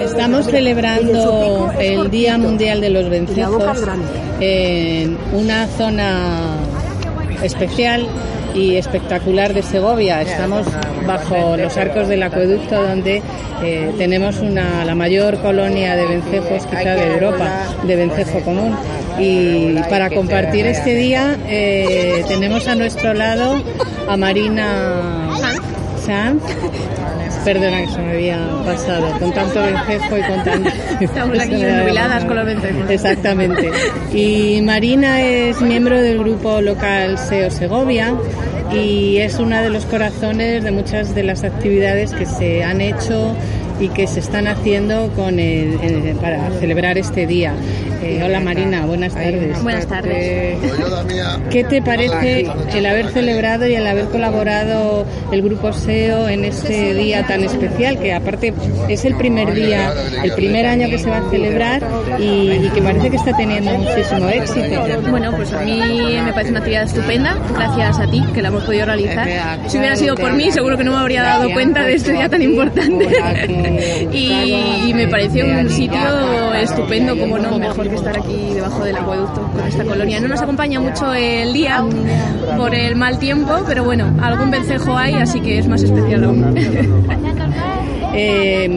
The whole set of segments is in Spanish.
Estamos celebrando el Día Mundial de los Vencejos en una zona especial y espectacular de Segovia. Estamos bajo los arcos del acueducto donde eh, tenemos una, la mayor colonia de vencejos quizá de Europa, de vencejo común. Y para compartir este día eh, tenemos a nuestro lado a Marina Sanz Perdona que se me había pasado, con tanto vencejo y con tanto... Estamos aquí jubiladas con los vencejos. Exactamente. Y Marina es miembro del grupo local SEO Segovia y es una de los corazones de muchas de las actividades que se han hecho y que se están haciendo con el, para celebrar este día. Eh, hola Marina, buenas tardes. Buenas tardes. ¿Qué te parece el haber celebrado y el haber colaborado el grupo SEO en este día tan especial, que aparte es el primer día, el primer año que se va a celebrar y, que parece que está teniendo muchísimo éxito? Bueno, pues a mí me parece una actividad estupenda, gracias a ti que la hemos podido realizar. Si hubiera sido por mí, seguro que no me habría dado cuenta de este día tan importante. Y, me pareció un sitio estupendo, como no, mejor que estar aquí debajo del acueducto con esta colonia. No nos acompaña mucho el día por el mal tiempo, pero bueno, algún vencejo hay, así que es más especial aún. Eh,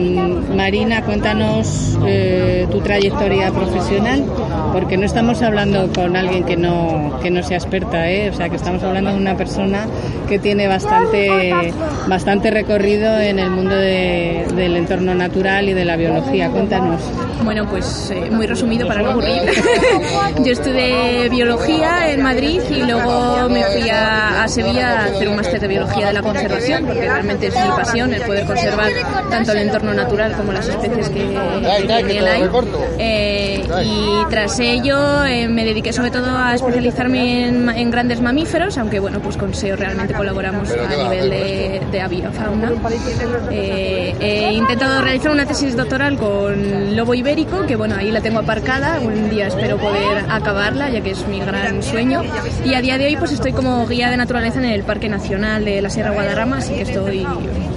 Marina, cuéntanos eh, tu trayectoria profesional, porque no estamos hablando con alguien que no, que no sea experta, ¿eh? o sea que estamos hablando de una persona que tiene bastante, bastante recorrido en el mundo del entorno natural y de la biología. Cuéntanos. Bueno, pues eh, muy resumido para no aburrir. Yo estudié biología en Madrid y luego me fui a, Sevilla a hacer un máster de biología de la conservación, porque realmente es mi pasión el poder conservar tanto el entorno natural como las especies que, que él hay. Eh, y tras ello eh, me dediqué sobre todo a especializarme en, grandes mamíferos, aunque bueno, pues con SEO realmente colaboramos a nivel de, de avifauna. he intentado realizar una tesis doctoral con lobo ibérico que bueno, ahí la tengo aparcada, un día espero poder acabarla, ya que es mi gran sueño. Y a día de hoy pues estoy como guía de naturaleza en el Parque Nacional de la Sierra Guadarrama, así que estoy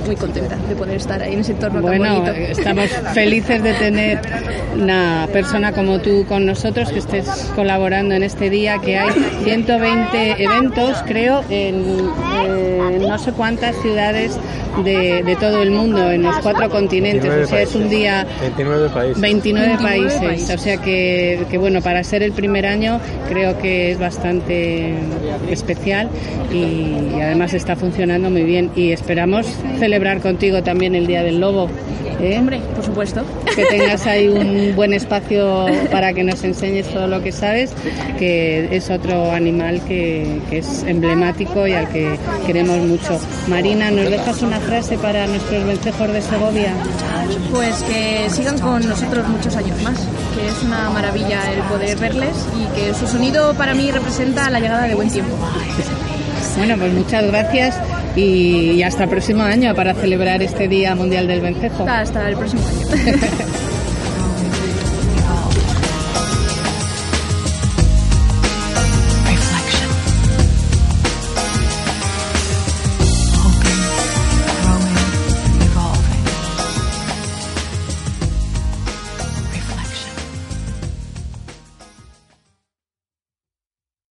muy contenta de poder estar ahí en ese entorno bueno, tan bonito. Estamos felices de tener una persona como tú con nosotros, que estés colaborando en este día, que hay 120 eventos, creo, en no sé cuántas ciudades de, todo el mundo, en los cuatro continentes. o sea, es un día... 29 países. 29, países. O sea que, que, bueno, para ser el primer año creo que es bastante especial y, además está funcionando muy bien. Y esperamos celebrar contigo también el Día del Lobo. ¿eh? Hombre, por supuesto. Que tengas ahí un buen espacio para que nos enseñes todo lo que sabes, que es otro animal que, que es emblemático y al que queremos mucho. Marina, ¿nos dejas una frase para nuestros vencejos de Segovia? Pues que sigan con nosotros muchos años más, que es una maravilla el poder verles y que su sonido para mí representa la llegada de buen tiempo. Bueno, pues muchas gracias y hasta el próximo año para celebrar este Día Mundial del Vencejo. Hasta el próximo año.